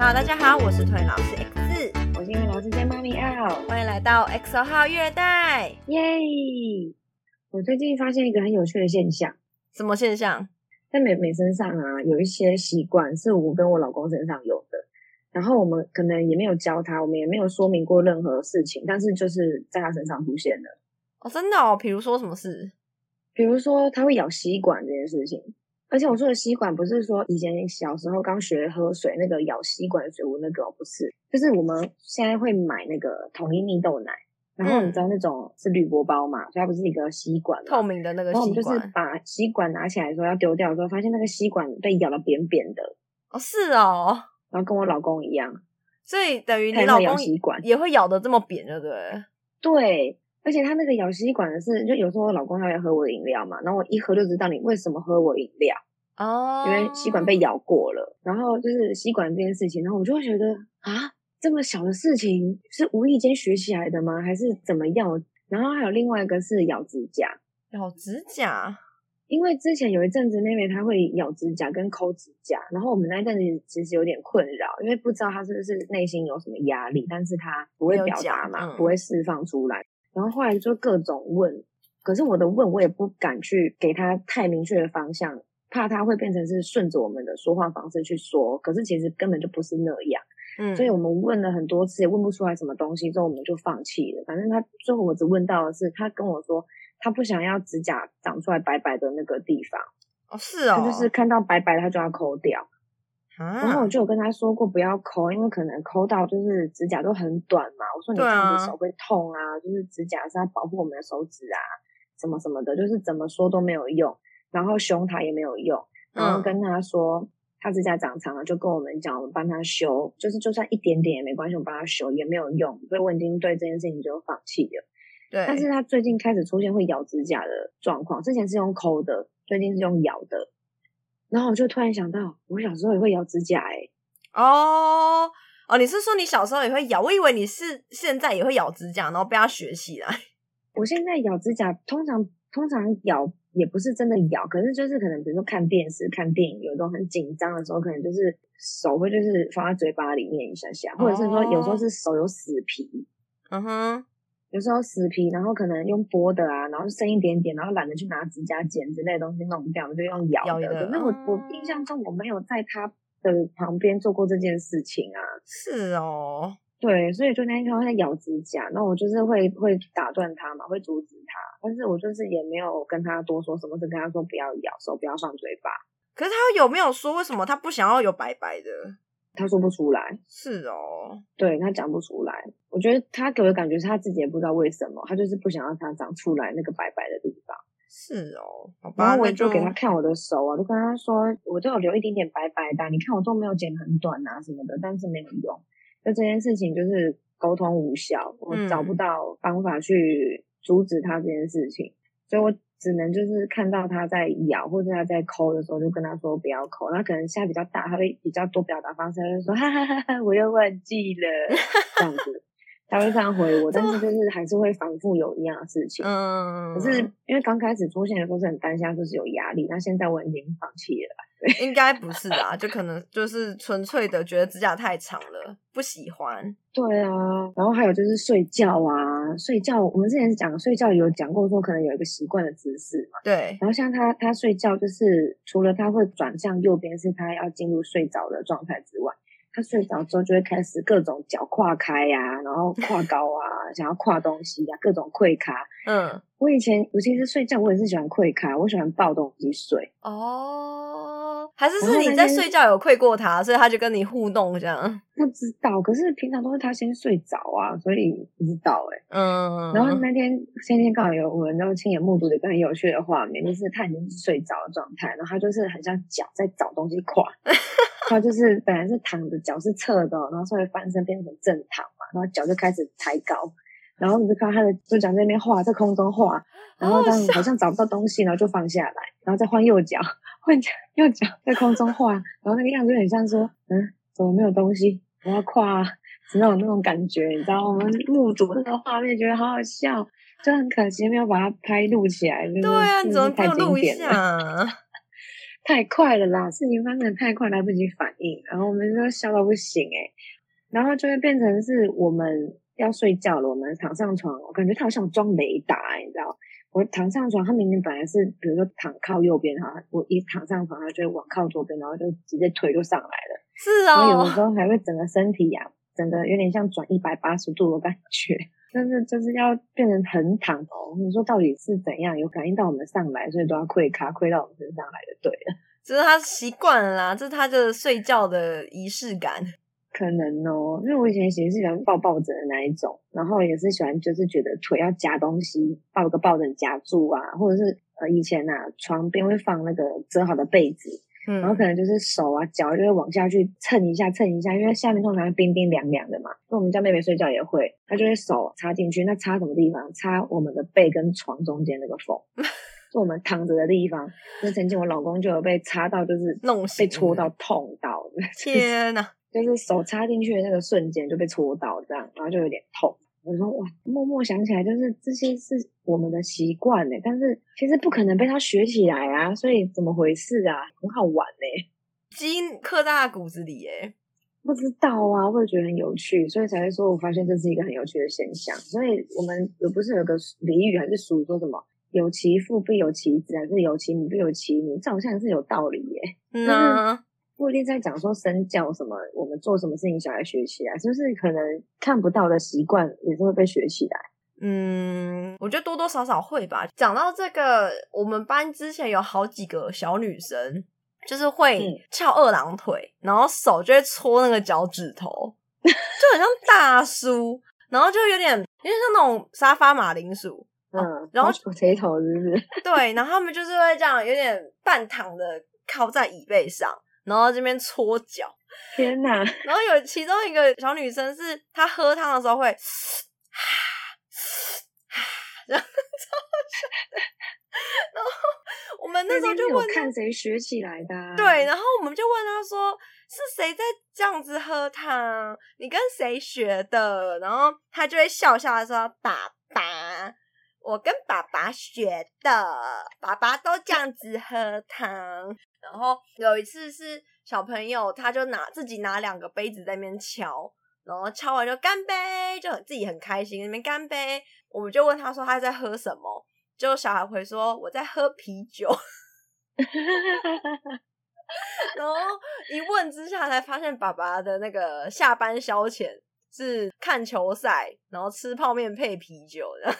好，大家好，我是腿老师 X，我是英文老师兼妈咪 L，，欢迎来到 X 号育儿袋，耶！我最近发现一个很有趣的现象，什么现象？在美美身上啊，有一些习惯是我跟我老公身上有的，然后我们可能也没有教他，我们也没有说明过任何事情，但是就是在他身上出现了。哦，真的哦？比如说什么事？比如说他会咬吸管这件事情。而且我说的吸管不是说以前小时候刚学喝水那个咬吸管的水壶那个，不是，就是我们现在会买那个统一蜜豆奶，然后你知道那种是铝箔包嘛，所以它不是一个吸管，透明的那个吸管。然后我们就是把吸管拿起来的时候要丢掉的时候，发现那个吸管被咬得扁扁的。哦，是哦，然后跟我老公一样，所以等于你老公咬吸管也会咬得这么扁，对不对？对。而且他那个咬吸管的是，就有时候我老公他会喝我的饮料嘛，然后我一喝就知道你为什么喝我饮料哦，因为吸管被咬过了。然后就是吸管这件事情，然后我就会觉得啊，这么小的事情是无意间学起来的吗？还是怎么样？然后还有另外一个是咬指甲，咬指甲，因为之前有一阵子妹妹她会咬指甲跟抠指甲，然后我们那一阵子其实有点困扰，因为不知道她是不是内心有什么压力，但是她不会表达嘛，嗯、不会释放出来。然后后来就各种问，可是我的问我也不敢去给他太明确的方向，怕他会变成是顺着我们的说话方式去说，可是其实根本就不是那样。嗯，所以我们问了很多次也问不出来什么东西，之后我们就放弃了。反正他最后我只问到的是，他跟我说他不想要指甲长出来白白的那个地方。哦，是哦，他就是看到白白他就要抠掉。然后我就有跟他说过不要抠，因为可能抠到就是指甲都很短嘛。我说你这样子手会痛啊，啊就是指甲是要保护我们的手指啊，什么什么的，就是怎么说都没有用。然后凶他也没有用，然后跟他说、嗯、他指甲长长了，就跟我们讲，我们帮他修，就是就算一点点也没关系，我们帮他修也没有用。所以我已经对这件事情就放弃了。对，但是他最近开始出现会咬指甲的状况，之前是用抠的，最近是用咬的。然后我就突然想到，我小时候也会咬指甲哎、欸。哦哦，你是说你小时候也会咬？我以为你是现在也会咬指甲，然后被他学起来。我现在咬指甲，通常通常咬也不是真的咬，可是就是可能比如说看电视、看电影，有种很紧张的时候，可能就是手会就是放在嘴巴里面一下下，或者是说有时候是手有死皮。嗯哼。有时候死皮，然后可能用剥的啊，然后剩一点点，然后懒得去拿指甲剪之类的东西弄掉，就用咬的。可是我我印象中我没有在他的旁边做过这件事情啊。是哦，对，所以就那天看到他咬指甲，那我就是会会打断他嘛，会阻止他，但是我就是也没有跟他多说什么，只跟他说不要咬，手不要放嘴巴。可是他有没有说为什么他不想要有白白的？他说不出来，是哦，对，他讲不出来。我觉得他给我的感觉是他自己也不知道为什么，他就是不想让它长出来那个白白的地方。是哦，然后我就给他看我的手啊，就跟他说，我都有留一点点白白的，你看我都没有剪很短啊什么的，但是没有用。就这件事情就是沟通无效，我找不到方法去阻止他这件事情，嗯、所以我。只能就是看到他在咬或者他在抠的时候，就跟他说不要抠。那可能现在比较大，他会比较多表达方式，他就说哈哈哈哈，我又忘记了这样子，他会这样回我。但是就是还是会反复有一样的事情。嗯，可是因为刚开始出现的时候是很担心，就是有压力。那现在我已经放弃了。应该不是啊，就可能就是纯粹的觉得指甲太长了，不喜欢。对啊，然后还有就是睡觉啊，睡觉，我们之前讲睡觉有讲过说可能有一个习惯的姿势嘛。对。然后像他他睡觉就是除了他会转向右边，是他要进入睡着的状态之外，他睡着之后就会开始各种脚跨开呀、啊，然后跨高啊，想要跨东西呀、啊，各种跪卡。嗯。我以前我其实睡觉我也是喜欢跪卡，我喜欢抱东西睡。哦。还是是你在睡觉有窥过他，所以他就跟你互动这样。不知道，可是平常都是他先睡着啊，所以不知道哎、欸。嗯。然后那天前天刚好有我们都亲眼目睹的一个很有趣的画面，就是他已经是睡着的状态，然后他就是很像脚在找东西跨。他就是本来是躺着，脚是侧的，然后稍微翻身变成正躺嘛，然后脚就开始抬高，然后你就看他的左脚在那边画，在空中画，然后这样好像找不到东西，然后就放下来，然后再换右脚。换脚，右脚在空中画，然后那个样子很像说，嗯，怎么没有东西？我要跨，只有那种感觉，你知道吗？我们目睹那个画面，觉得好好笑，就很可惜没有把它拍录起来。对啊，你怎么不录一下？太快了啦，事情发生的太快，来不及反应，然后我们就笑到不行诶、欸、然后就会变成是我们要睡觉了，我们躺上床，我感觉他好像装雷达、欸，你知道？我躺上床，他明明本来是比如说躺靠右边哈，我一躺上床，他就会往靠左边，然后就直接腿就上来了。是哦，然后有的时候还会整个身体呀、啊，整个有点像转一百八十度的感觉，但是就是要变成横躺哦。你说到底是怎样？有感应到我们上来，所以都要跪卡跪到我们身上来的，对了。只是他习惯了啦，这是他的睡觉的仪式感。可能哦，因为我以前也是喜欢抱抱枕的那一种，然后也是喜欢就是觉得腿要夹东西，抱个抱枕夹住啊，或者是呃以前呐、啊、床边会放那个折好的被子，嗯，然后可能就是手啊脚就会往下去蹭一下蹭一下，因为下面通常冰冰凉凉的嘛。那我们家妹妹睡觉也会，她就会手插进去，那插什么地方？插我们的背跟床中间那个缝，就我们躺着的地方。那曾经我老公就有被插到，就是弄被戳到痛到，天哪！就是手插进去的那个瞬间就被戳到，这样，然后就有点痛。我说哇，默默想起来，就是这些是我们的习惯呢，但是其实不可能被他学起来啊，所以怎么回事啊？很好玩呢，基因刻在他骨子里耶，不知道啊，我也觉得很有趣，所以才会说我发现这是一个很有趣的现象。所以我们有不是有个俚语还是俗说什么有其父必有其子，还是有其母必有其女？这好像是有道理耶。嗯啊。不一定在讲说身教什么，我们做什么事情小孩学起来，就是可能看不到的习惯也是会被学起来。嗯，我觉得多多少少会吧。讲到这个，我们班之前有好几个小女生，就是会翘二郎腿，然后手就会搓那个脚趾头，就很像大叔，然后就有点有点像那种沙发马铃薯，嗯，然后垂头是不是？对，然后他们就是会这样有点半躺的靠在椅背上。然后这边搓脚，天哪！然后有其中一个小女生是她喝汤的时候会，然后然后我们那时候就问看谁学起来的，对，然后我们就问她说是谁在这样子喝汤？你跟谁学的？然后她就会笑笑的说爸爸，我跟爸爸学的，爸爸都这样子喝汤。然后有一次是小朋友，他就拿自己拿两个杯子在那边敲，然后敲完就干杯，就很自己很开心，那边干杯。我们就问他说他在喝什么，就小孩回说我在喝啤酒。然后一问之下才发现爸爸的那个下班消遣是看球赛，然后吃泡面配啤酒的。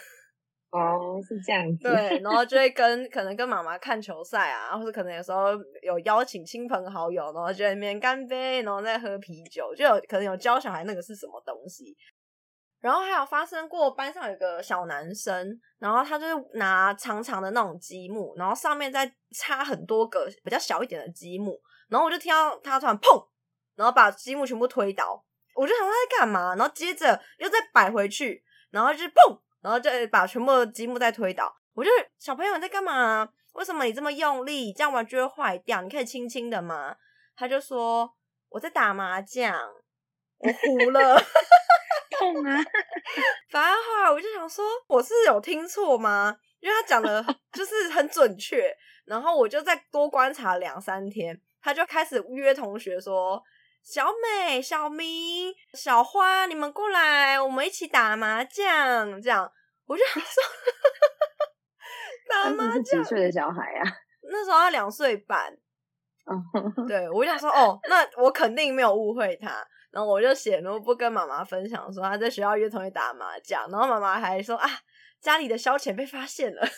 哦，是这样子。对，然后就会 跟可能跟妈妈看球赛啊，或者可能有时候有邀请亲朋好友，然后就在那边干杯，然后再喝啤酒，就有可能有教小孩那个是什么东西。然后还有发生过班上有个小男生，然后他就是拿长长的那种积木，然后上面再插很多个比较小一点的积木，然后我就听到他突然砰，然后把积木全部推倒，我就想他在干嘛，然后接着又再摆回去，然后就是砰。然后就把全部的积木再推倒，我就小朋友你在干嘛？为什么你这么用力？这样玩具会坏掉，你可以轻轻的吗？他就说我在打麻将，我糊了，痛啊！反正后来我就想说，我是有听错吗？因为他讲的就是很准确，然后我就再多观察两三天，他就开始约同学说。小美、小明、小花，你们过来，我们一起打麻将。这样，我就想说，打麻将。几岁的小孩啊？那时候他两岁半。对，我就想说，哦，那我肯定没有误会他。然后我就写，然后不跟妈妈分享，说他在学校约同学打麻将。然后妈妈还说啊，家里的消遣被发现了。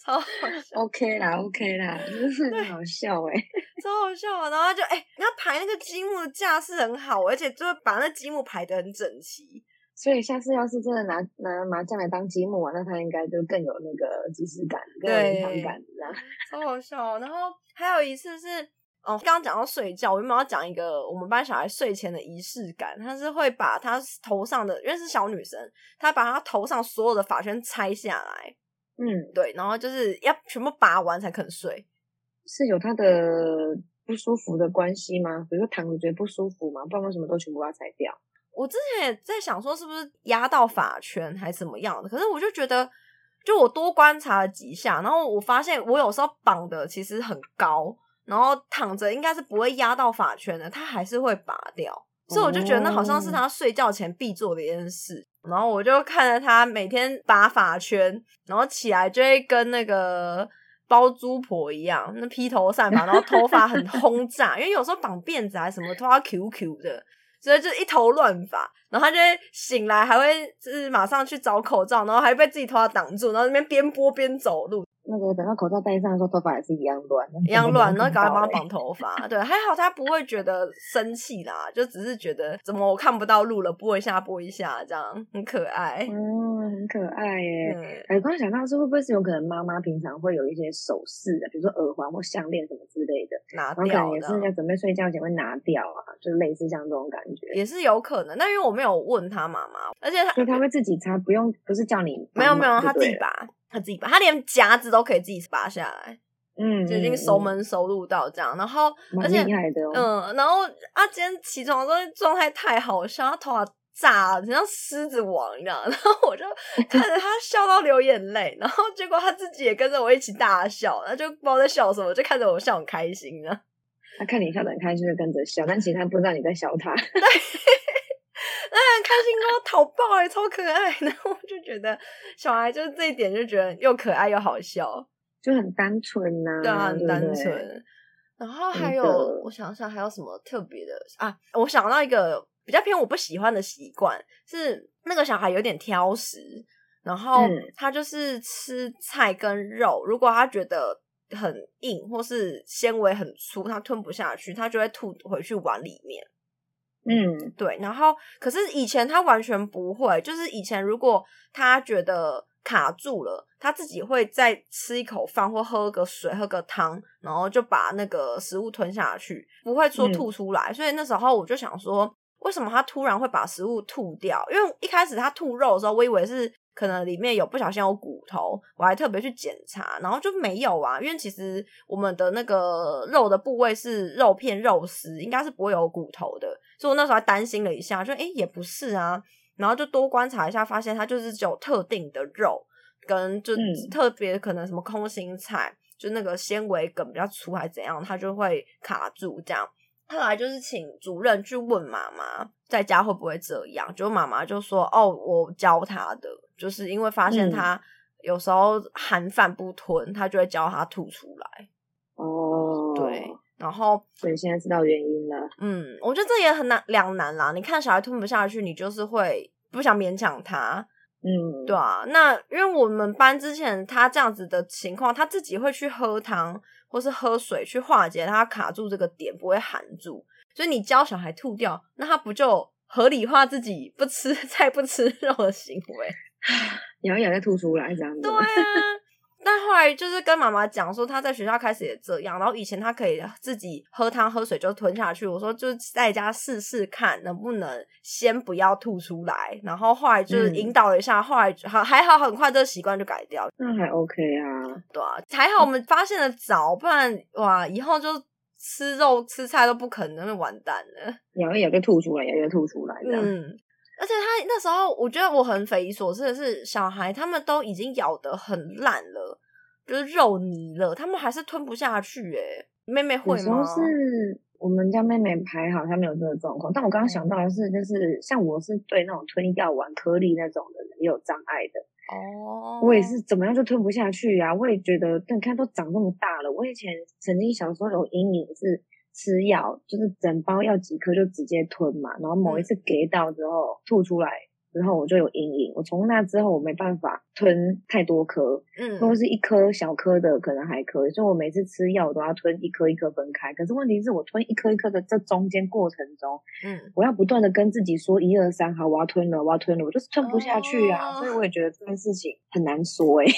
超好笑，OK 啦，OK 啦，真是很好笑哎，超好笑啊！然后就哎，他、欸、排那个积木的架势很好，而且就是把那积木排的很整齐。所以下次要是真的拿拿麻将来当积木玩，那他应该就更有那个即视感，更有临场感，这样 超好笑。然后还有一次是，哦，刚刚讲到睡觉，我原本要讲一个我们班小孩睡前的仪式感，他是会把他头上的，因为是小女生，她把她头上所有的发圈拆下来。嗯，对，然后就是要全部拔完才肯睡，是有他的不舒服的关系吗？比如说躺着觉得不舒服吗？不然为什么都全部要拆掉？我之前也在想说是不是压到法圈还是怎么样的，可是我就觉得就我多观察了几下，然后我发现我有时候绑的其实很高，然后躺着应该是不会压到法圈的，他还是会拔掉。所以我就觉得那好像是他睡觉前必做的一件事。然后我就看着他每天拔发圈，然后起来就会跟那个包租婆一样，那披头散发，然后头发很 轰炸，因为有时候绑辫子还是什么，头发 Q Q 的，所以就一头乱发。然后他就会醒来，还会就是马上去找口罩，然后还被自己头发挡住，然后那边边播边走路。那个等到口罩戴上的时候，头发也是一样乱，一样乱，然后赶快帮他绑 头发。对，还好他不会觉得生气啦，就只是觉得怎么我看不到路了，拨一下拨一下，这样很可爱。嗯，很可爱耶。哎，刚刚想到是会不会是有可能妈妈平常会有一些首饰的，比如说耳环或项链什么之类的，拿掉，然后可能也是在准备睡觉前会拿掉啊，就类似像这种感觉，也是有可能。那因为我没有问他妈妈，而且他所以他会自己擦，不用不是叫你没有没有他自己拔。他自己拔，他连夹子都可以自己拔下来，嗯，就已经熟门熟路到这样。然后，而且，嗯，然后啊，今天起床的时候状态太好笑，他头发炸了，像狮子王一样。然后我就看着他笑到流眼泪，然后结果他自己也跟着我一起大笑，他就不知道在笑什么，就看着我笑很开心啊。他看你笑得很开心，就跟着笑，但其实他不知道你在笑他。对。开心哦，讨抱哎，超可爱。然后我就觉得小孩就是这一点，就觉得又可爱又好笑，就很单纯呐、啊。对啊，很单纯。然后还有，我想想还有什么特别的啊？我想到一个比较偏我不喜欢的习惯，是那个小孩有点挑食，然后他就是吃菜跟肉，如果他觉得很硬或是纤维很粗，他吞不下去，他就会吐回去碗里面。嗯，对，然后可是以前他完全不会，就是以前如果他觉得卡住了，他自己会再吃一口饭或喝个水、喝个汤，然后就把那个食物吞下去，不会说吐出来。嗯。所以那时候我就想说，为什么他突然会把食物吐掉？因为一开始他吐肉的时候，我以为是。可能里面有不小心有骨头，我还特别去检查，然后就没有啊。因为其实我们的那个肉的部位是肉片、肉丝，应该是不会有骨头的。所以我那时候还担心了一下，就诶也不是啊。然后就多观察一下，发现它就是只有特定的肉，跟就特别可能什么空心菜，就那个纤维梗比较粗还是怎样，它就会卡住这样。后来就是请主任去问妈妈在家会不会这样，就妈妈就说：“哦，我教他的。”就是因为发现他有时候含饭不吞，嗯、他就会教他吐出来。哦，对，然后所以现在知道原因了。嗯，我觉得这也很难两难啦。你看小孩吞不下去，你就是会不想勉强他。嗯，对啊。那因为我们班之前他这样子的情况，他自己会去喝汤或是喝水去化解他卡住这个点，不会含住。所以你教小孩吐掉，那他不就合理化自己不吃 菜不吃肉的行为？咬一咬再吐出来这样子。对啊，但后来就是跟妈妈讲说，他在学校开始也这样，然后以前他可以自己喝汤喝水就吞下去。我说就在家试试看能不能先不要吐出来，然后后来就是引导了一下，嗯、后来还还好，很快这个习惯就改掉。那还 OK 啊，对啊，还好我们发现的早，不然哇，以后就吃肉吃菜都不可能，那完蛋了。咬一咬就吐出来，咬一咬吐出来。嗯。而且他那时候，我觉得我很匪夷所思的是，小孩他们都已经咬得很烂了，就是肉泥了，他们还是吞不下去。诶妹妹会吗？我们家妹妹还好，她没有这个状况。但我刚刚想到的是，就是像我是对那种吞药丸颗粒那种的人也有障碍的。哦，我也是怎么样就吞不下去啊！我也觉得，但你看都长这么大了，我以前曾经小时候有阴影是。吃药就是整包药几颗就直接吞嘛，然后某一次给到之后、嗯、吐出来之后我就有阴影，我从那之后我没办法吞太多颗，嗯，如果是一颗小颗的可能还可以，所以我每次吃药我都要吞一颗一颗分开。可是问题是我吞一颗一颗的这中间过程中，嗯，我要不断的跟自己说一二三，好，我要吞了，我要吞了，我就是吞不下去啊，哦、所以我也觉得这件事情很难说哎、欸。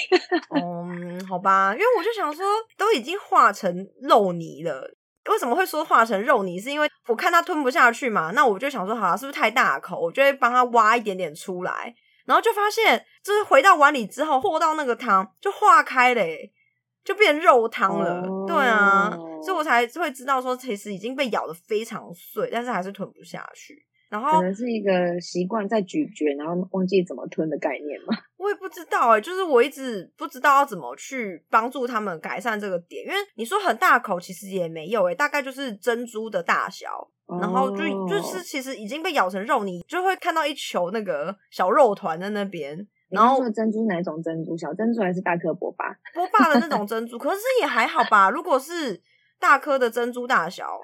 嗯，好吧，因为我就想说都已经化成肉泥了。为什么会说化成肉泥？是因为我看它吞不下去嘛，那我就想说，好了，是不是太大口？我就会帮它挖一点点出来，然后就发现，就是回到碗里之后，和到那个汤就化开了，就变肉汤了。Oh. 对啊，所以我才会知道说，其实已经被咬得非常碎，但是还是吞不下去。然后可能是一个习惯在咀嚼，然后忘记怎么吞的概念嘛。我也不知道哎、欸，就是我一直不知道要怎么去帮助他们改善这个点，因为你说很大口，其实也没有哎、欸，大概就是珍珠的大小，然后就就是其实已经被咬成肉，你就会看到一球那个小肉团在那边。然后珍珠哪种珍珠？小珍珠还是大颗波霸？波霸的那种 珍珠，可是也还好吧。如果是大颗的珍珠大小，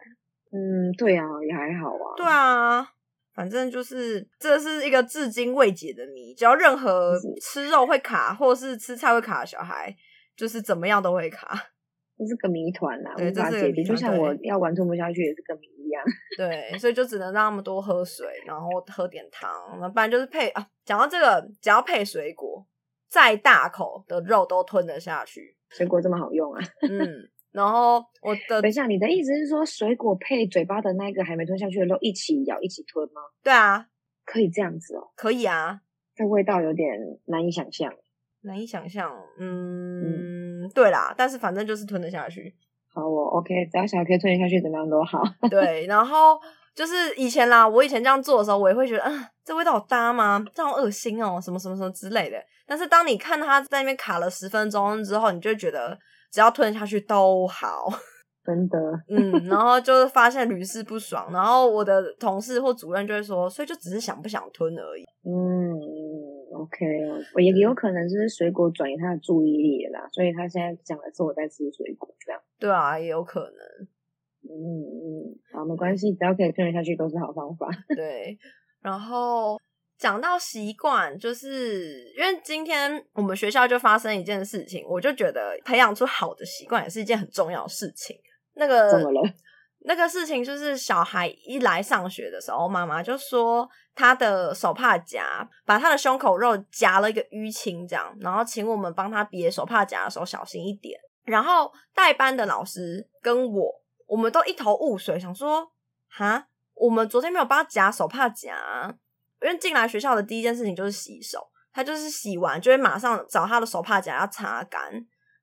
嗯，对啊，也还好啊。对啊。反正就是这是一个至今未解的谜，只要任何吃肉会卡，或是吃菜会卡的小孩，就是怎么样都会卡，这是个谜团啊，对，无法解决。就像我要玩吞不下去也是个谜一样。对，所以就只能让他们多喝水，然后喝点汤，那不然就是配啊。讲到这个，只要配水果，再大口的肉都吞得下去。水果这么好用啊？嗯。然后我的等一下，你的意思是说，水果配嘴巴的那个还没吞下去的肉一起咬一起吞吗？对啊，可以这样子哦。可以啊，这味道有点难以想象。难以想象，嗯，嗯对啦，但是反正就是吞得下去。好我，OK，只要小孩可以吞得下去，怎么样都好。对，然后就是以前啦，我以前这样做的时候，我也会觉得，嗯，这味道好搭吗？这好恶心哦，什么什么什么之类的。但是当你看他在那边卡了十分钟之后，你就会觉得。只要吞下去都好，真的，嗯，然后就是发现屡试不爽，然后我的同事或主任就会说，所以就只是想不想吞而已。嗯，OK，我也有可能就是水果转移他的注意力啦，所以他现在讲的是我在吃水果这样。对啊，也有可能。嗯嗯，好，没关系，只要可以吞下去都是好方法。对，然后。讲到习惯，就是因为今天我们学校就发生一件事情，我就觉得培养出好的习惯也是一件很重要的事情。那个怎么了？那个事情就是小孩一来上学的时候，妈妈就说他的手帕夹把他的胸口肉夹了一个淤青，这样，然后请我们帮他别手帕夹的时候小心一点。然后代班的老师跟我，我们都一头雾水，想说哈，我们昨天没有帮他夹手帕夹。因为进来学校的第一件事情就是洗手，他就是洗完就会马上找他的手帕夹要擦干，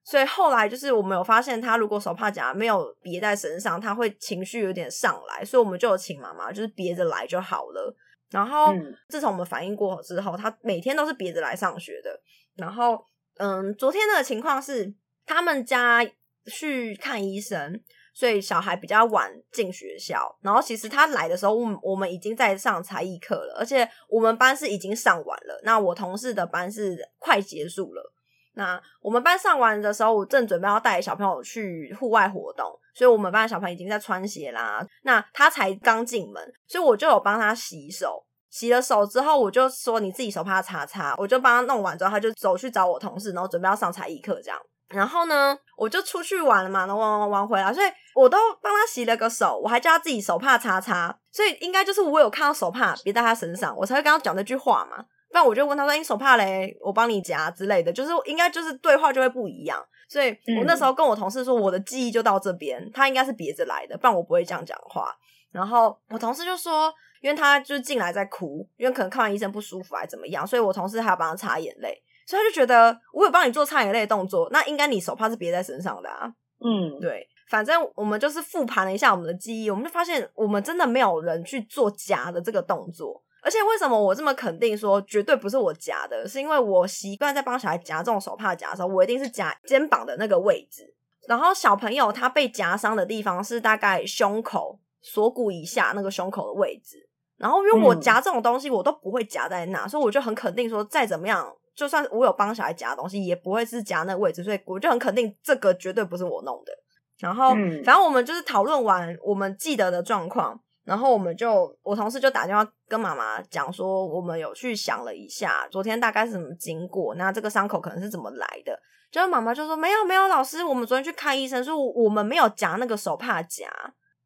所以后来就是我们有发现他如果手帕夹没有别在身上，他会情绪有点上来，所以我们就有请妈妈就是别着来就好了。然后自从我们反应过后之后，他每天都是别着来上学的。然后嗯，昨天的情况是他们家去看医生。所以小孩比较晚进学校，然后其实他来的时候，我们我们已经在上才艺课了，而且我们班是已经上完了。那我同事的班是快结束了。那我们班上完的时候，我正准备要带小朋友去户外活动，所以我们班的小朋友已经在穿鞋啦。那他才刚进门，所以我就有帮他洗手。洗了手之后，我就说你自己手帕擦擦，我就帮他弄完之后，他就走去找我同事，然后准备要上才艺课这样。然后呢，我就出去玩了嘛，然后玩玩玩回来，所以我都帮他洗了个手，我还叫他自己手帕擦擦，所以应该就是我有看到手帕别在他身上，我才会跟他讲那句话嘛。不然我就问他说：“你手帕嘞？我帮你夹之类的。”就是应该就是对话就会不一样。所以我那时候跟我同事说，我的记忆就到这边，他应该是别着来的，不然我不会这样讲话。然后我同事就说，因为他就进来在哭，因为可能看完医生不舒服还怎么样，所以我同事还要帮他擦眼泪。所以他就觉得我有帮你做擦眼泪的动作，那应该你手帕是别在身上的啊。嗯，对，反正我们就是复盘了一下我们的记忆，我们就发现我们真的没有人去做夹的这个动作。而且为什么我这么肯定说绝对不是我夹的？是因为我习惯在帮小孩夹这种手帕夹的时候，我一定是夹肩膀的那个位置。然后小朋友他被夹伤的地方是大概胸口锁骨以下那个胸口的位置。然后因为我夹这种东西，我都不会夹在那，所以我就很肯定说，再怎么样。就算我有帮小孩夹东西，也不会是夹那个位置，所以我就很肯定这个绝对不是我弄的。然后，嗯、反正我们就是讨论完我们记得的状况，然后我们就我同事就打电话跟妈妈讲说，我们有去想了一下，昨天大概是什么经过，那这个伤口可能是怎么来的。结果妈妈就说没有没有，老师，我们昨天去看医生，说我们没有夹那个手帕夹。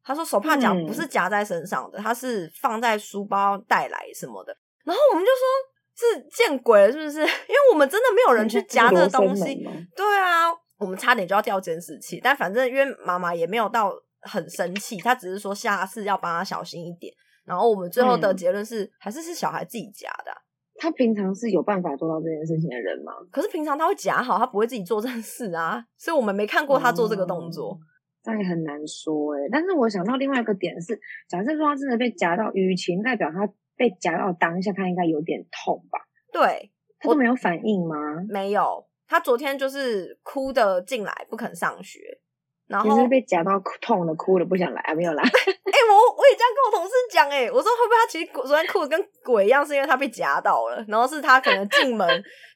他说手帕夹不是夹在身上的，他是放在书包带来什么的。然后我们就说。是见鬼了，是不是？因为我们真的没有人去夹这个东西。对啊，我们差点就要掉监视器，但反正因为妈妈也没有到很生气，她只是说下次要帮她小心一点。然后我们最后的结论是，嗯、还是是小孩自己夹的、啊。他平常是有办法做到这件事情的人吗？可是平常他会夹好，他不会自己做这件事啊。所以我们没看过他做这个动作，嗯、这也很难说诶。但是我想到另外一个点是，假设说他真的被夹到雨晴，代表他。被夹到当下，他应该有点痛吧？对，他都没有反应吗？没有，他昨天就是哭的进来，不肯上学。然后是被夹到痛的，哭了不想来啊？没有来。哎、欸，我我也这样跟我同事讲，哎，我说会不会他其实昨天哭的跟鬼一样，是因为他被夹到了，然后是他可能进门，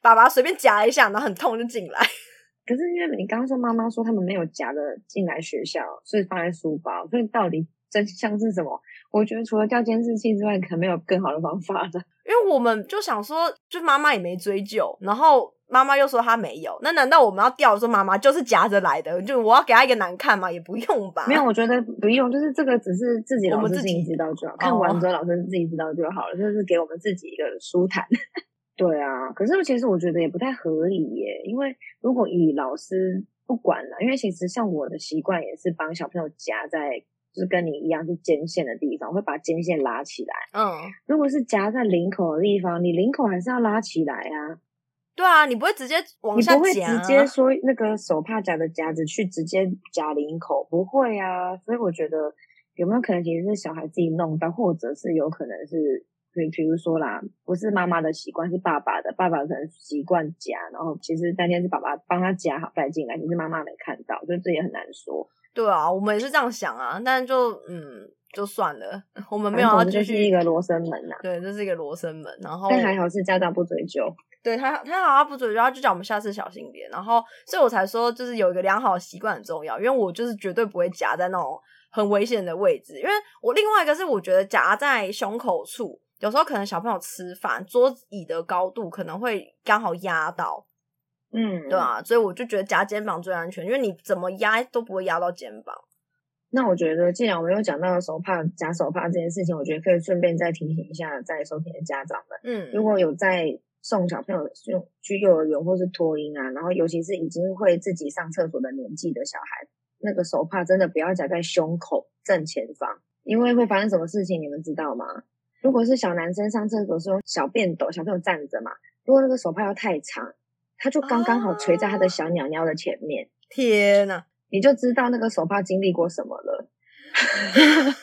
爸爸随便夹一下，然后很痛就进来。可是因为你刚刚说妈妈说他们没有夹的进来学校，所以放在书包，所以到底真相是什么？我觉得除了调监视器之外，可能没有更好的方法的。因为我们就想说，就妈妈也没追究，然后。妈妈又说她没有，那难道我们要调说妈妈就是夹着来的？就我要给她一个难看吗？也不用吧。没有，我觉得不用，就是这个只是自己老师自己知道就好，看完之后老师自己知道就好了，就是给我们自己一个舒坦。对啊，可是其实我觉得也不太合理耶，因为如果以老师不管了，因为其实像我的习惯也是帮小朋友夹在，就是跟你一样是肩线的地方，我会把肩线拉起来。嗯，如果是夹在领口的地方，你领口还是要拉起来啊。对啊，你不会直接往下夹，啊，你不会直接说那个手帕夹的夹子去直接夹领口，不会啊。所以我觉得有没有可能其实是小孩自己弄到，或者是有可能是，比比如说啦，不是妈妈的习惯，是爸爸的，爸爸可能习惯夹，然后其实当天是爸爸帮他夹好带进来，其实妈妈没看到，所以这也很难说。对啊，我们也是这样想啊，但就嗯。就算了，我们没有要继续。一个罗生门呐、啊。对，这是一个罗生门。然后，但还好是家长不追究。对他，他好他不追究，他就叫我们下次小心点。然后，所以我才说，就是有一个良好的习惯很重要。因为我就是绝对不会夹在那种很危险的位置。因为我另外一个是，我觉得夹在胸口处，有时候可能小朋友吃饭，桌椅的高度可能会刚好压到。嗯，对啊，所以我就觉得夹肩膀最安全，因为你怎么压都不会压到肩膀。那我觉得，既然我们有讲到手帕夹手帕这件事情，我觉得可以顺便再提醒一下在收听的家长们，嗯，如果有在送小朋友用去幼儿园或是托婴啊，然后尤其是已经会自己上厕所的年纪的小孩，那个手帕真的不要夹在胸口正前方，因为会发生什么事情，你们知道吗？如果是小男生上厕所是用小便斗，小朋友站着嘛，如果那个手帕要太长，他就刚刚好垂在他的小鸟鸟的前面，啊、天哪！你就知道那个手帕经历过什么了。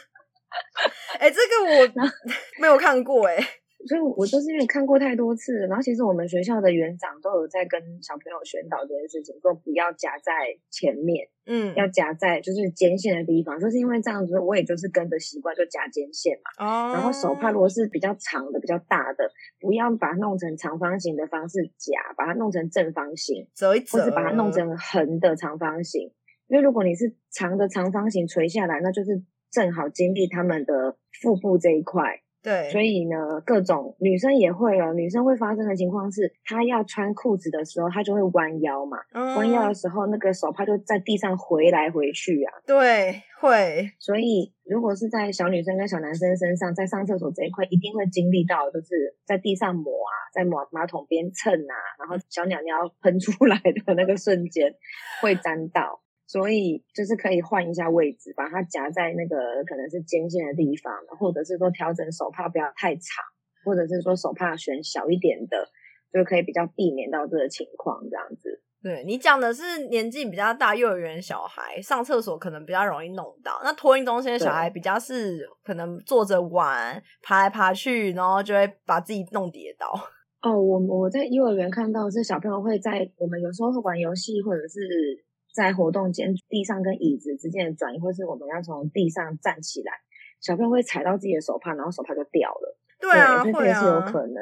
哎、欸，这个我 没有看过哎、欸，所以我就是因为看过太多次，然后其实我们学校的园长都有在跟小朋友宣导这件事情，说不要夹在前面，嗯，要夹在就是肩线的地方，就是因为这样子，我也就是跟着习惯就夹肩线嘛。哦。然后手帕如果是比较长的、比较大的，不要把它弄成长方形的方式夹，把它弄成正方形，折一折，或者把它弄成横的长方形。因为如果你是长的长方形垂下来，那就是正好经历他们的腹部这一块。对，所以呢，各种女生也会哦。女生会发生的情况是，她要穿裤子的时候，她就会弯腰嘛。嗯。弯腰的时候，那个手帕就在地上回来回去啊。对，会。所以，如果是在小女生跟小男生身上，在上厕所这一块，一定会经历到，就是在地上抹啊，在马马桶边蹭啊，然后小鸟鸟喷出来的那个瞬间，会沾到。所以就是可以换一下位置，把它夹在那个可能是肩线的地方，或者是说调整手帕不要太长，或者是说手帕选小一点的，就可以比较避免到这个情况这样子。对，你讲的是年纪比较大幼儿园小孩上厕所可能比较容易弄到，那托运中心的小孩比较是可能坐着玩，爬来爬去，然后就会把自己弄跌倒。哦，我我在幼儿园看到是小朋友会在我们有时候会玩游戏或者是。在活动间，地上跟椅子之间的转移，或是我们要从地上站起来，小朋友会踩到自己的手帕，然后手帕就掉了。对啊，对，这也是有可能，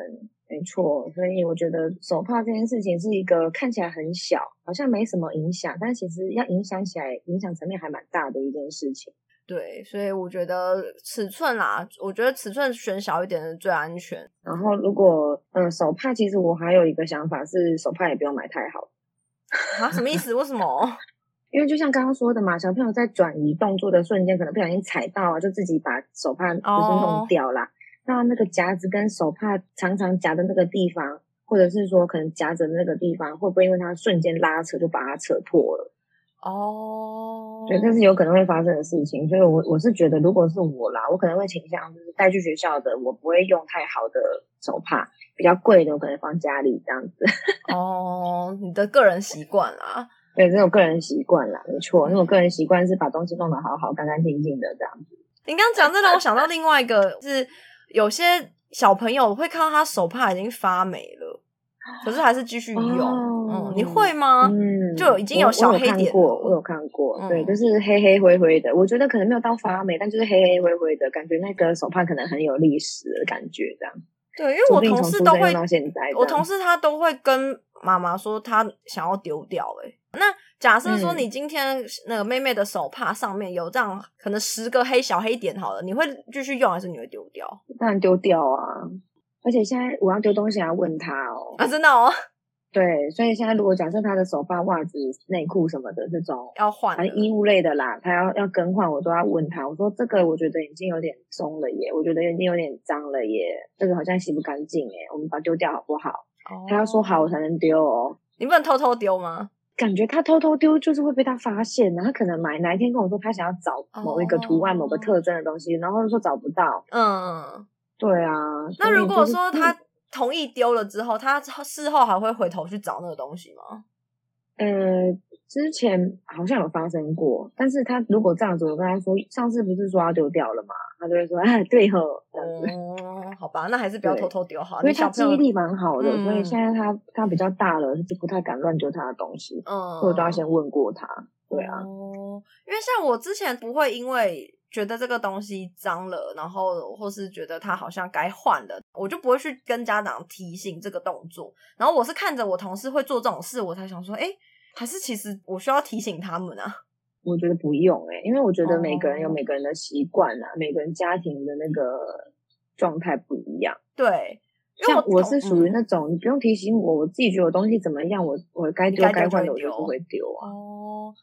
没错。所以我觉得手帕这件事情是一个看起来很小，好像没什么影响，但其实要影响起来，影响层面还蛮大的一件事情。对，所以我觉得尺寸啦，我觉得尺寸选小一点的最安全。然后，如果嗯手帕，其实我还有一个想法是，手帕也不用买太好。啊，什么意思？为什么？因为就像刚刚说的嘛，小朋友在转移动作的瞬间，可能不小心踩到啊，就自己把手帕就是弄掉啦。Oh. 那那个夹子跟手帕常常夹的那个地方，或者是说可能夹着的那个地方，会不会因为它瞬间拉扯就把它扯破了？哦，对，这是有可能会发生的事情。所以我我是觉得，如果是我啦，我可能会倾向就是带去学校的，我不会用太好的手帕，比较贵的我可能放家里这样子。哦，你的个人习惯啦。对，这种个人习惯啦，没错，那种个人习惯是把东西弄得好好、干干净净的这样子。你刚刚讲这让我想到另外一个，是有些小朋友会看到他手帕已经发霉了。可是还是继续用。哦、嗯，你会吗？嗯，就已经有小黑点过，我有看过，嗯、对，就是黑黑灰灰的。我觉得可能没有到发霉，但就是黑黑灰灰的感觉，那个手帕可能很有历史的感觉，这样。对，因为我同事都会，我同事他都会跟妈妈说他想要丢掉。哎，那假设说你今天那个妹妹的手帕上面有这样可能十个黑小黑点，好了，你会继续用还是你会丢掉？当然丢掉啊！而且现在我要丢东西还，要问他哦。啊，真的哦。对，所以现在如果假设他的手帕、袜子、内裤什么的这种要换，反正衣物类的啦，他要要更换，我都要问他。我说这个我觉得已经有点松了耶，我觉得已经有点脏了耶，这个好像洗不干净耶，我们把它丢掉好不好？哦、他要说好我才能丢哦。你不能偷偷丢吗？感觉他偷偷丢就是会被他发现，然后他可能买哪一天跟我说他想要找某一个图案、哦、某个特征的东西，然后就说找不到。嗯，对啊。那如果说他。同意丢了之后，他事后还会回头去找那个东西吗？呃，之前好像有发生过，但是他如果这样子，我跟他说，上次不是说要丢掉了吗？他就会说，哎，对吼。嗯，好吧，那还是不要偷偷丢好。因为他记忆力蛮好的，嗯、所以现在他他比较大了，就不太敢乱丢他的东西。嗯，所以我都要先问过他。对啊，哦，因为像我之前不会因为。觉得这个东西脏了，然后或是觉得它好像该换了，我就不会去跟家长提醒这个动作。然后我是看着我同事会做这种事，我才想说，哎，还是其实我需要提醒他们啊？我觉得不用哎、欸，因为我觉得每个人有每个人的习惯啊，哦、每个人家庭的那个状态不一样。对，像我是属于那种、嗯、你不用提醒我，我自己觉得我东西怎么样，我我该丢该换的我就不会丢啊。哦。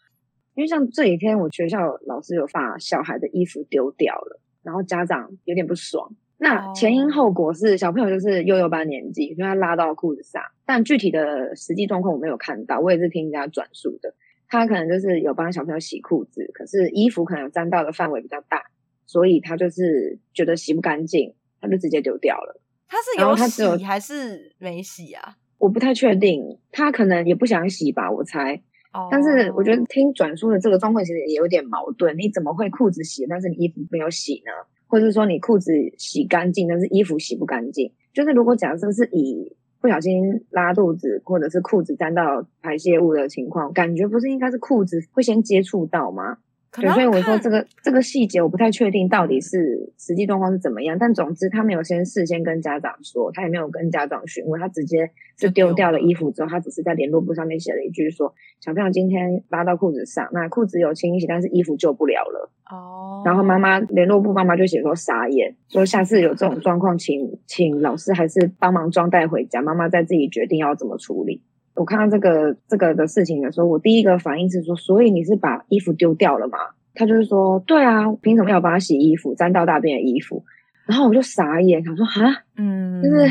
因为像这几天，我学校老师有把小孩的衣服丢掉了，然后家长有点不爽。那前因后果是小朋友就是幼幼班年纪，因为他拉到裤子上，但具体的实际状况我没有看到，我也是听人家转述的。他可能就是有帮小朋友洗裤子，可是衣服可能沾到的范围比较大，所以他就是觉得洗不干净，他就直接丢掉了。他是有洗还是没洗啊？我不太确定，他可能也不想洗吧，我猜。但是我觉得听转述的这个状况其实也有点矛盾。你怎么会裤子洗，但是你衣服没有洗呢？或者是说你裤子洗干净，但是衣服洗不干净？就是如果假设是以不小心拉肚子，或者是裤子沾到排泄物的情况，感觉不是应该是裤子会先接触到吗？对，所以我说这个这个细节我不太确定到底是实际状况是怎么样，但总之他没有先事先跟家长说，他也没有跟家长询问，他直接就丢掉了衣服之后，他只是在联络簿上面写了一句说，小朋友今天拉到裤子上，那裤子有清洗，但是衣服救不了了。哦，然后妈妈联络簿妈妈就写说傻眼，说下次有这种状况，请请老师还是帮忙装袋回家，妈妈再自己决定要怎么处理。我看到这个这个的事情的时候，我第一个反应是说，所以你是把衣服丢掉了吗？他就是说，对啊，凭什么要帮他洗衣服，沾到大便的衣服？然后我就傻眼，他说哈，嗯，就是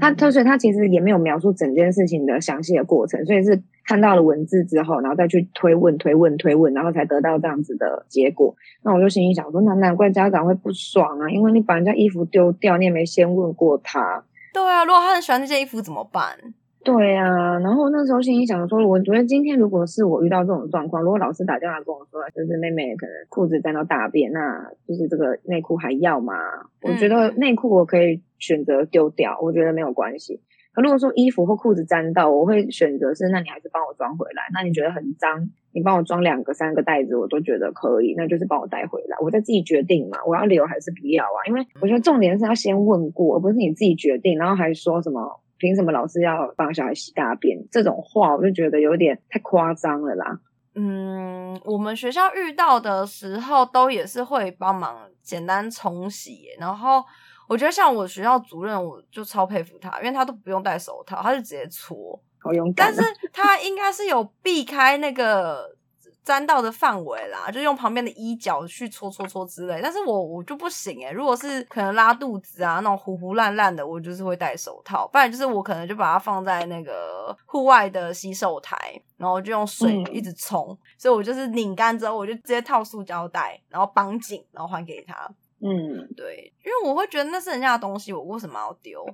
他他所以他其实也没有描述整件事情的详细的过程，所以是看到了文字之后，然后再去推问推问推问，然后才得到这样子的结果。那我就心里想说，那难怪家长会不爽啊，因为你把人家衣服丢掉，你也没先问过他。对啊，如果他很喜欢这件衣服怎么办？对啊，然后那时候心里想说，我觉得今天如果是我遇到这种状况，如果老师打电话跟我说，就是妹妹可能裤子沾到大便，那就是这个内裤还要吗？嗯、我觉得内裤我可以选择丢掉，我觉得没有关系。可如果说衣服或裤子沾到，我会选择是，那你还是帮我装回来。那你觉得很脏，你帮我装两个、三个袋子，我都觉得可以，那就是帮我带回来，我再自己决定嘛，我要留还是不要啊？因为我觉得重点是要先问过，而不是你自己决定，然后还说什么。凭什么老师要帮小孩洗大便？这种话我就觉得有点太夸张了啦。嗯，我们学校遇到的时候都也是会帮忙简单冲洗，然后我觉得像我学校主任，我就超佩服他，因为他都不用戴手套，他就直接搓，好勇敢。但是他应该是有避开那个。沾到的范围啦，就用旁边的衣角去搓搓搓之类，但是我我就不行诶、欸、如果是可能拉肚子啊那种糊糊烂烂的，我就是会戴手套，不然就是我可能就把它放在那个户外的洗手台，然后就用水一直冲，嗯、所以我就是拧干之后我就直接套塑胶袋，然后绑紧，然后还给他。嗯，对，因为我会觉得那是人家的东西，我为什么要丢？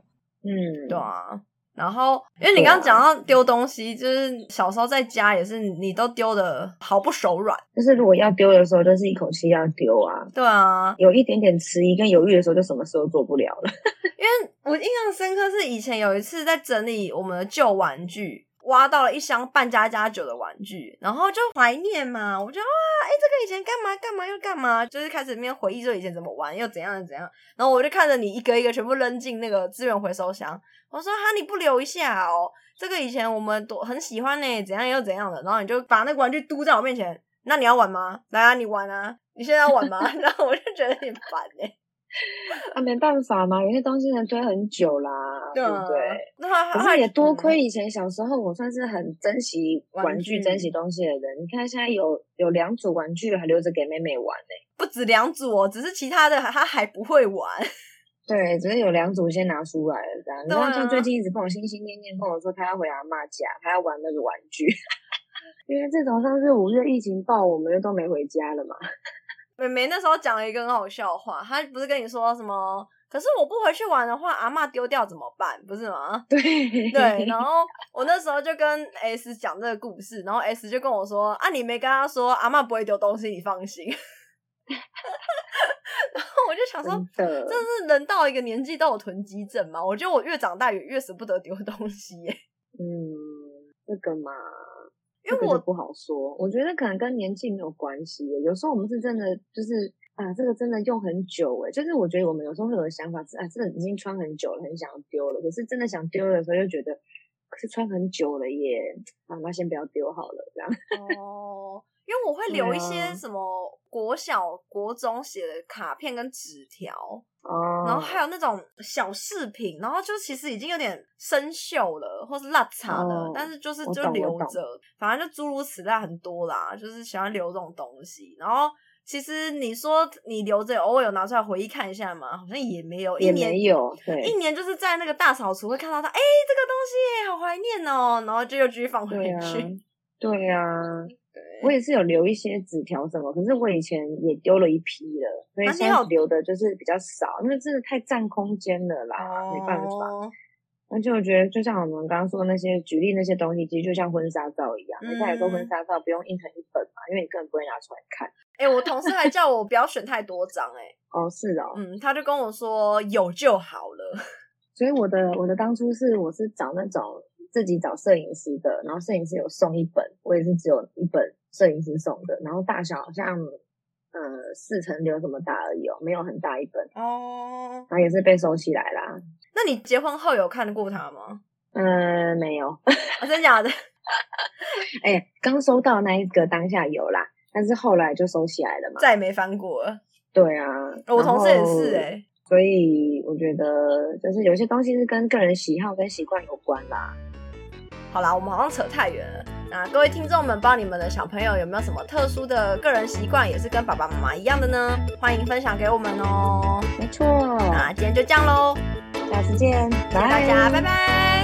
嗯，对啊。然后，因为你刚刚讲到丢东西，啊、就是小时候在家也是，你都丢的毫不手软。就是如果要丢的时候，就是一口气要丢啊。对啊，有一点点迟疑跟犹豫的时候，就什么事都做不了了。因为我印象深刻是以前有一次在整理我们的旧玩具，挖到了一箱半家家酒的玩具，然后就怀念嘛，我就哇，哎、欸，这个以前干嘛干嘛又干嘛，就是开始里面回忆说以前怎么玩又怎样怎样，然后我就看着你一个一个全部扔进那个资源回收箱，我说哈，你不留一下哦，这个以前我们都很喜欢呢，怎样又怎样的，然后你就把那个玩具嘟在我面前，那你要玩吗？来啊，你玩啊，你现在要玩吗？然后我就觉得有点烦呢。啊，没办法嘛，有些东西能堆很久啦，对，对不对？那可是也多亏以前小时候，我算是很珍惜玩具、玩具珍惜东西的人。你看现在有有两组玩具还留着给妹妹玩呢，不止两组哦，只是其他的她还不会玩。对，只是有两组先拿出来了这样。然后就最近一直跟我心心念念跟我说，他要回阿妈家，他要玩那个玩具。因为这种上次五月疫情爆，我们都没回家了嘛。妹妹那时候讲了一个很好笑话，她不是跟你说什么？可是我不回去玩的话，阿妈丢掉怎么办？不是吗？对对。然后我那时候就跟 S 讲这个故事，然后 S 就跟我说：“啊，你没跟他说阿妈不会丢东西，你放心。” 然后我就想说，这是人到一个年纪都有囤积症吗？我觉得我越长大越越舍不得丢东西耶。嗯，这个嘛。因为我不好说，我觉得可能跟年纪没有关系。有时候我们是真的就是啊，这个真的用很久哎，就是我觉得我们有时候会有个想法是啊，这个已经穿很久了，很想要丢了。可是真的想丢的时候，又觉得可是穿很久了耶，啊，那先不要丢好了，这样。哦。因为我会留一些什么国小、国中写的卡片跟纸条，哦，然后还有那种小饰品，然后就其实已经有点生锈了，或是蜡茶了，哦，但是就是就留着，反正就诸如此类很多啦，就是喜欢留这种东西。然后其实你说你留着，偶尔有拿出来回忆看一下嘛，好像也没有，一年有，对，一年就是在那个大扫除会看到它，哎，这个东西好怀念哦，然后就又继续放回去，对呀，啊。我也是有留一些纸条什么，可是我以前也丢了一批了，所以现在留的就是比较少，因为真的太占空间了啦，哦、没办法。而且我觉得，就像我们刚刚说的那些举例那些东西，其实就像婚纱照一样，人家有说婚纱照不用印成一本嘛，因为你根本不会拿出来看。哎、欸，我同事还叫我不要选太多张，哎，哦，是的，嗯，他就跟我说有就好了。所以我的我的当初是我是找那种自己找摄影师的，然后摄影师有送一本，我也是只有一本。摄影师送的，然后大小好像呃四层楼这么大而已哦，没有很大一本哦，然后也是被收起来啦。那你结婚后有看过它吗？嗯、呃，没有，哦、真假的？哎、欸，刚收到那一个当下有啦，但是后来就收起来了嘛，再也没翻过了。对啊，我同事也是哎、欸，所以我觉得就是有些东西是跟个人喜好跟习惯有关啦。好啦，我们好像扯太远了。那各位听众们，不知道你们的小朋友有没有什么特殊的个人习惯，也是跟爸爸妈妈一样的呢？欢迎分享给我们哦。没错，那今天就这样喽，下次见，谢谢大家，拜拜。